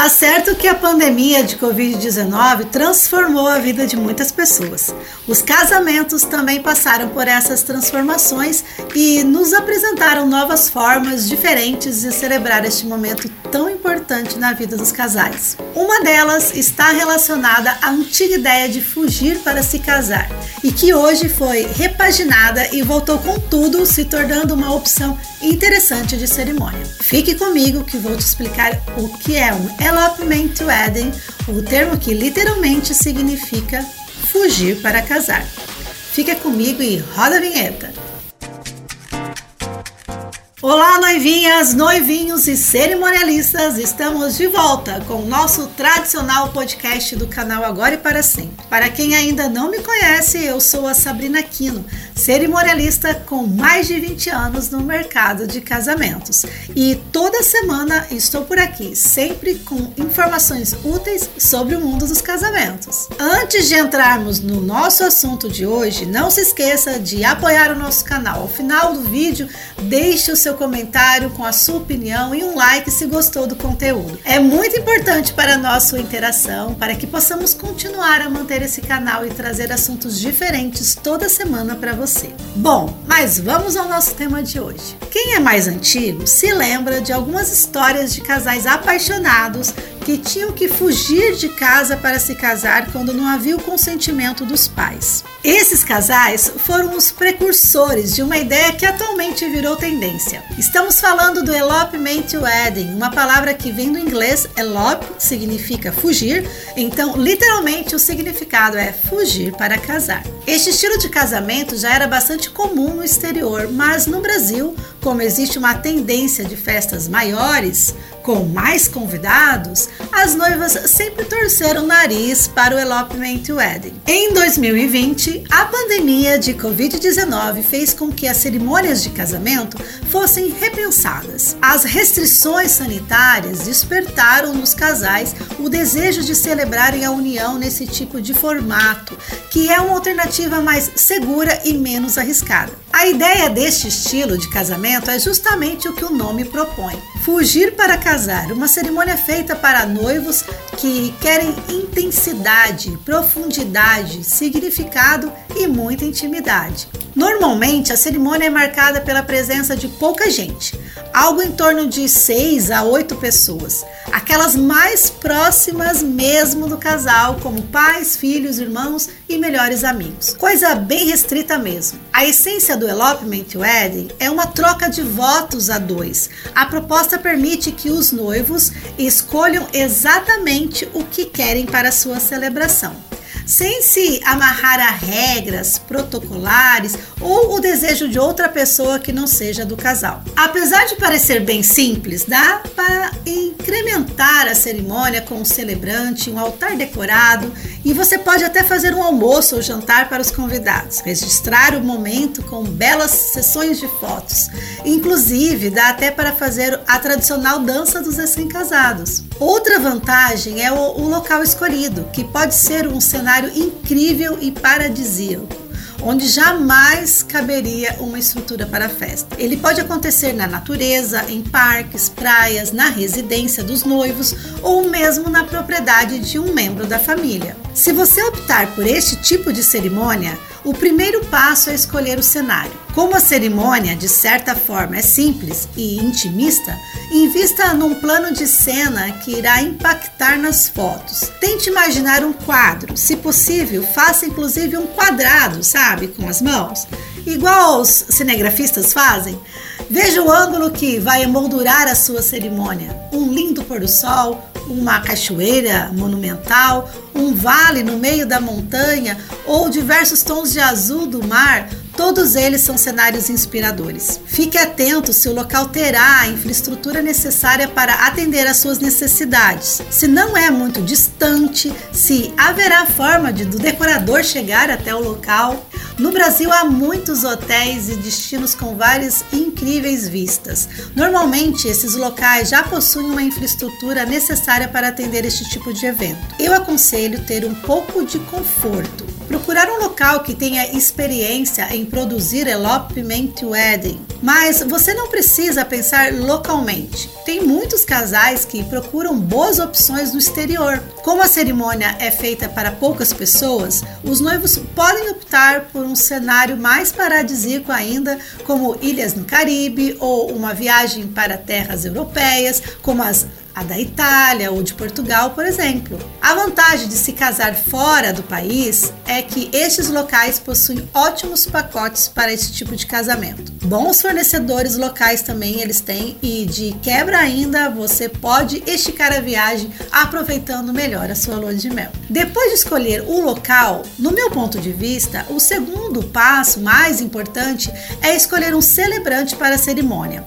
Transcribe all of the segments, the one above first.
Tá certo que a pandemia de Covid-19 transformou a vida de muitas pessoas. Os casamentos também passaram por essas transformações e nos apresentaram novas formas diferentes de celebrar este momento tão importante na vida dos casais. Uma delas está relacionada à antiga ideia de fugir para se casar e que hoje foi repaginada e voltou com tudo, se tornando uma opção interessante de cerimônia. Fique comigo que vou te explicar o que é um elopement wedding, o termo que literalmente significa fugir para casar. Fica comigo e roda a vinheta. Olá, noivinhas, noivinhos e cerimonialistas! Estamos de volta com o nosso tradicional podcast do canal Agora e para Sempre. Para quem ainda não me conhece, eu sou a Sabrina Quino, cerimonialista com mais de 20 anos no mercado de casamentos. E toda semana estou por aqui, sempre com informações úteis sobre o mundo dos casamentos. Antes de entrarmos no nosso assunto de hoje, não se esqueça de apoiar o nosso canal. Ao final do vídeo, deixe o seu comentário com a sua opinião e um like se gostou do conteúdo. É muito importante para a nossa interação, para que possamos continuar a manter esse canal e trazer assuntos diferentes toda semana para você você. Bom, mas vamos ao nosso tema de hoje. Quem é mais antigo se lembra de algumas histórias de casais apaixonados que tinham que fugir de casa para se casar quando não havia o consentimento dos pais. Esses casais foram os precursores de uma ideia que atualmente virou tendência. Estamos falando do elopement wedding, uma palavra que vem do inglês elope, significa fugir, então literalmente o significado é fugir para casar. Este estilo de casamento já era bastante comum no exterior, mas no Brasil, como existe uma tendência de festas maiores, com mais convidados, as noivas sempre torceram o nariz para o elopement wedding. Em 2020, a pandemia de Covid-19 fez com que as cerimônias de casamento fossem repensadas. As restrições sanitárias despertaram nos casais o desejo de celebrarem a união nesse tipo de formato, que é uma alternativa mais segura e menos arriscada. A ideia deste estilo de casamento é justamente o que o nome propõe: fugir para casar, uma cerimônia feita para noivos que querem intensidade, profundidade, significado e muita intimidade. Normalmente, a cerimônia é marcada pela presença de pouca gente, algo em torno de 6 a 8 pessoas, aquelas mais próximas mesmo do casal, como pais, filhos, irmãos e melhores amigos. Coisa bem restrita mesmo. A essência do elopement wedding é uma troca de votos a dois. A proposta permite que os noivos escolham exatamente o que querem para sua celebração sem se amarrar a regras protocolares ou o desejo de outra pessoa que não seja do casal. Apesar de parecer bem simples, dá para incrementar a cerimônia com um celebrante, um altar decorado e você pode até fazer um almoço ou jantar para os convidados, registrar o momento com belas sessões de fotos. Inclusive, dá até para fazer a tradicional dança dos recém-casados. Outra vantagem é o, o local escolhido, que pode ser um cenário incrível e paradisíaco onde jamais caberia uma estrutura para festa. Ele pode acontecer na natureza, em parques, praias, na residência dos noivos ou mesmo na propriedade de um membro da família. Se você optar por este tipo de cerimônia, o primeiro passo é escolher o cenário. Como a cerimônia, de certa forma, é simples e intimista, invista num plano de cena que irá impactar nas fotos. Tente imaginar um quadro, se possível, faça inclusive um quadrado, sabe, com as mãos, igual os cinegrafistas fazem. Veja o ângulo que vai emoldurar a sua cerimônia. Um lindo pôr do sol, uma cachoeira monumental, um vale no meio da montanha ou diversos tons de azul do mar, todos eles são cenários inspiradores. Fique atento se o local terá a infraestrutura necessária para atender às suas necessidades. Se não é muito distante, se haverá forma de do decorador chegar até o local. No Brasil há muitos hotéis e destinos com várias incríveis vistas. Normalmente esses locais já possuem uma infraestrutura necessária para atender este tipo de evento. Eu aconselho ter um pouco de conforto procurar um local que tenha experiência em produzir elopement wedding. Mas você não precisa pensar localmente. Tem muitos casais que procuram boas opções no exterior. Como a cerimônia é feita para poucas pessoas, os noivos podem optar por um cenário mais paradisíaco ainda, como ilhas no Caribe ou uma viagem para terras europeias, como as a da Itália ou de Portugal, por exemplo. A vantagem de se casar fora do país é que estes locais possuem ótimos pacotes para esse tipo de casamento. Bons fornecedores locais também eles têm e de quebra ainda você pode esticar a viagem aproveitando melhor a sua lua de mel. Depois de escolher o local, no meu ponto de vista, o segundo passo mais importante é escolher um celebrante para a cerimônia.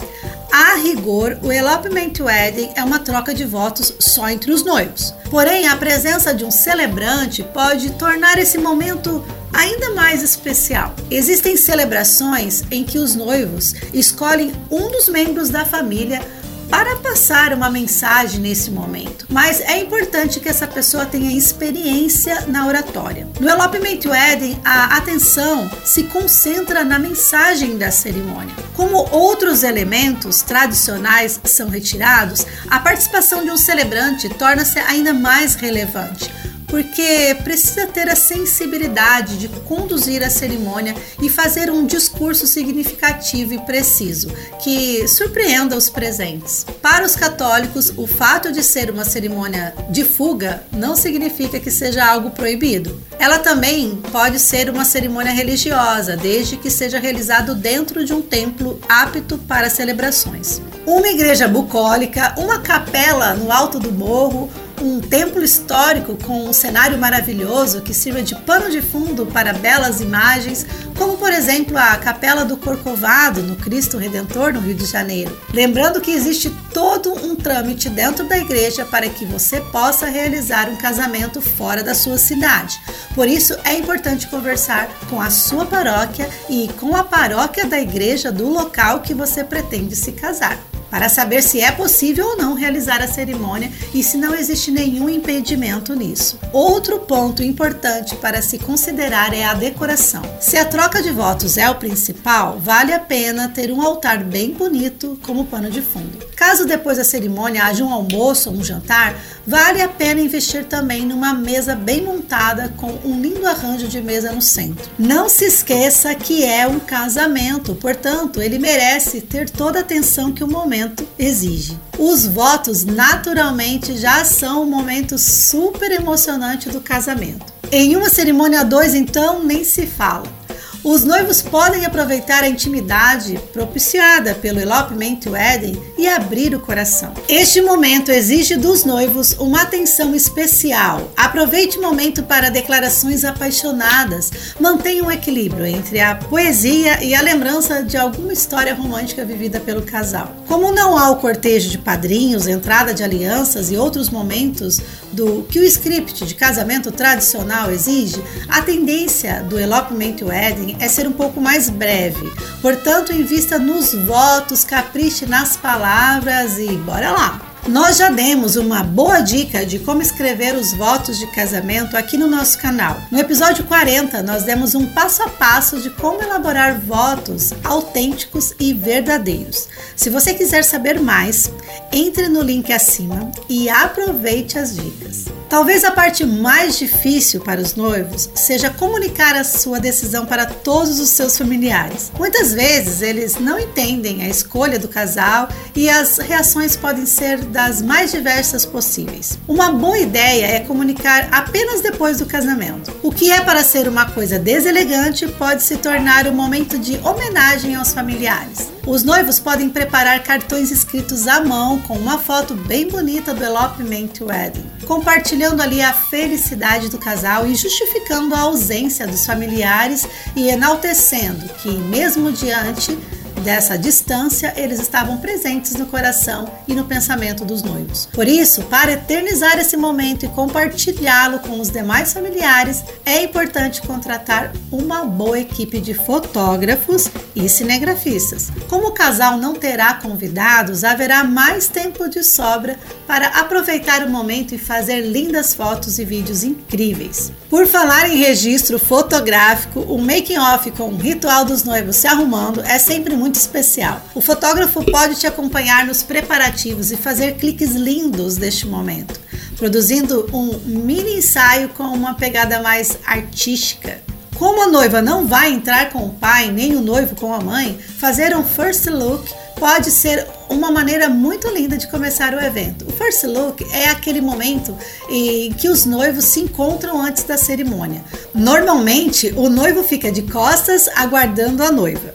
A rigor, o elopement wedding é uma troca de votos só entre os noivos. Porém, a presença de um celebrante pode tornar esse momento ainda mais especial. Existem celebrações em que os noivos escolhem um dos membros da família para passar uma mensagem nesse momento. Mas é importante que essa pessoa tenha experiência na oratória. No Elopement Wedding, a atenção se concentra na mensagem da cerimônia. Como outros elementos tradicionais são retirados, a participação de um celebrante torna-se ainda mais relevante porque precisa ter a sensibilidade de conduzir a cerimônia e fazer um discurso significativo e preciso que surpreenda os presentes. Para os católicos, o fato de ser uma cerimônia de fuga não significa que seja algo proibido. Ela também pode ser uma cerimônia religiosa, desde que seja realizado dentro de um templo apto para celebrações. Uma igreja bucólica, uma capela no alto do morro um templo histórico com um cenário maravilhoso que sirva de pano de fundo para belas imagens, como por exemplo a Capela do Corcovado no Cristo Redentor no Rio de Janeiro. Lembrando que existe todo um trâmite dentro da igreja para que você possa realizar um casamento fora da sua cidade. Por isso é importante conversar com a sua paróquia e com a paróquia da igreja do local que você pretende se casar para saber se é possível ou não realizar a cerimônia e se não existe nenhum impedimento nisso. Outro ponto importante para se considerar é a decoração. Se a troca de votos é o principal, vale a pena ter um altar bem bonito como pano de fundo. Caso depois da cerimônia haja um almoço ou um jantar, vale a pena investir também numa mesa bem montada com um lindo arranjo de mesa no centro. Não se esqueça que é um casamento, portanto, ele merece ter toda a atenção que o momento exige. Os votos, naturalmente, já são um momento super emocionante do casamento. Em uma cerimônia a dois, então, nem se fala. Os noivos podem aproveitar a intimidade propiciada pelo elopement wedding e abrir o coração. Este momento exige dos noivos uma atenção especial. Aproveite o momento para declarações apaixonadas. Mantenha um equilíbrio entre a poesia e a lembrança de alguma história romântica vivida pelo casal. Como não há o cortejo de padrinhos, entrada de alianças e outros momentos do que o script de casamento tradicional exige, a tendência do elopement wedding é ser um pouco mais breve. Portanto, invista nos votos, capriche nas palavras e bora lá! Nós já demos uma boa dica de como escrever os votos de casamento aqui no nosso canal. No episódio 40, nós demos um passo a passo de como elaborar votos autênticos e verdadeiros. Se você quiser saber mais, entre no link acima e aproveite as dicas. Talvez a parte mais difícil para os noivos seja comunicar a sua decisão para todos os seus familiares. Muitas vezes eles não entendem a escolha do casal e as reações podem ser das mais diversas possíveis. Uma boa ideia é comunicar apenas depois do casamento. O que é para ser uma coisa deselegante pode se tornar um momento de homenagem aos familiares. Os noivos podem preparar cartões escritos à mão com uma foto bem bonita do elopement wedding, compartilhando ali a felicidade do casal e justificando a ausência dos familiares e enaltecendo que, mesmo diante dessa distância, eles estavam presentes no coração e no pensamento dos noivos. Por isso, para eternizar esse momento e compartilhá-lo com os demais familiares, é importante contratar uma boa equipe de fotógrafos e cinegrafistas. Como o casal não terá convidados, haverá mais tempo de sobra para aproveitar o momento e fazer lindas fotos e vídeos incríveis. Por falar em registro fotográfico, o making off com o ritual dos noivos se arrumando é sempre muito especial. O fotógrafo pode te acompanhar nos preparativos e fazer cliques lindos deste momento, produzindo um mini ensaio com uma pegada mais artística. Como a noiva não vai entrar com o pai, nem o noivo com a mãe, fazer um first look pode ser uma maneira muito linda de começar o evento. O first look é aquele momento em que os noivos se encontram antes da cerimônia. Normalmente, o noivo fica de costas aguardando a noiva.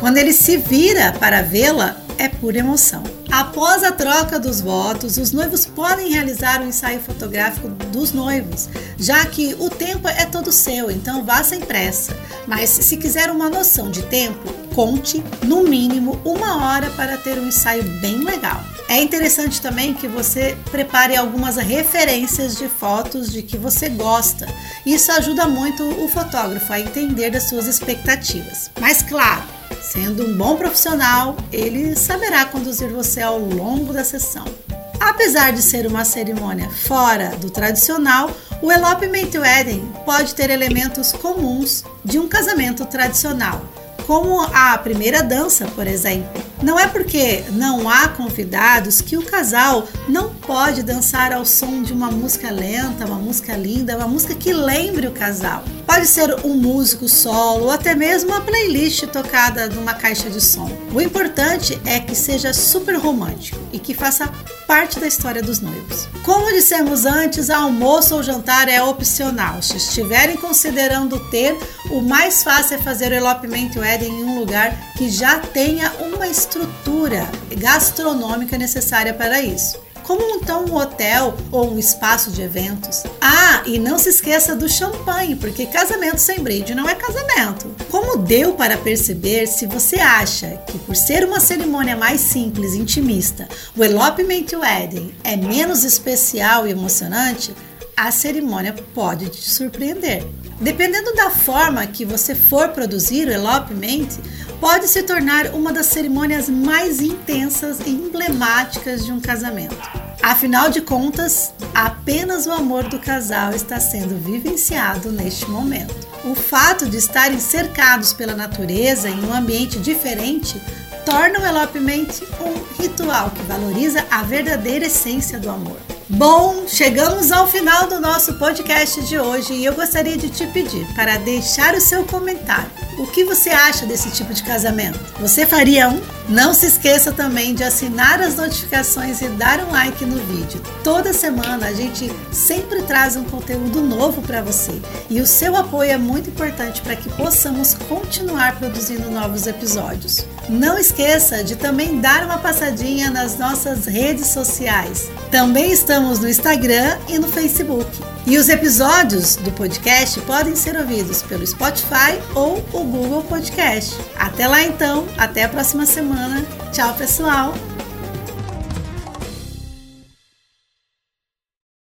Quando ele se vira para vê-la, é pura emoção. Após a troca dos votos, os noivos podem realizar o um ensaio fotográfico dos noivos, já que o tempo é todo seu, então vá sem pressa. Mas se quiser uma noção de tempo, conte no mínimo uma hora para ter um ensaio bem legal. É interessante também que você prepare algumas referências de fotos de que você gosta. Isso ajuda muito o fotógrafo a entender das suas expectativas. Mas claro, Sendo um bom profissional, ele saberá conduzir você ao longo da sessão. Apesar de ser uma cerimônia fora do tradicional, o Elopement Wedding pode ter elementos comuns de um casamento tradicional, como a primeira dança, por exemplo. Não é porque não há convidados que o casal não pode dançar ao som de uma música lenta, uma música linda, uma música que lembre o casal. Pode ser um músico solo ou até mesmo uma playlist tocada numa caixa de som. O importante é que seja super romântico e que faça parte da história dos noivos. Como dissemos antes, almoço ou jantar é opcional. Se estiverem considerando ter, o mais fácil é fazer o elopement wedding em um lugar que já tenha uma estrutura gastronômica necessária para isso como então um hotel ou um espaço de eventos. Ah, e não se esqueça do champanhe, porque casamento sem brinde não é casamento. Como deu para perceber, se você acha que por ser uma cerimônia mais simples e intimista, o elopement wedding é menos especial e emocionante, a cerimônia pode te surpreender. Dependendo da forma que você for produzir o elopement, pode se tornar uma das cerimônias mais intensas e emblemáticas de um casamento. Afinal de contas, apenas o amor do casal está sendo vivenciado neste momento. O fato de estarem cercados pela natureza em um ambiente diferente torna o elopement um ritual que valoriza a verdadeira essência do amor. Bom, chegamos ao final do nosso podcast de hoje e eu gostaria de te pedir para deixar o seu comentário. O que você acha desse tipo de casamento? Você faria um? Não se esqueça também de assinar as notificações e dar um like no vídeo. Toda semana a gente sempre traz um conteúdo novo para você e o seu apoio é muito importante para que possamos continuar produzindo novos episódios. Não esqueça de também dar uma passadinha nas nossas redes sociais. Também estamos no Instagram e no Facebook. E os episódios do podcast podem ser ouvidos pelo Spotify ou o Google Podcast. Até lá então, até a próxima semana. Tchau, pessoal!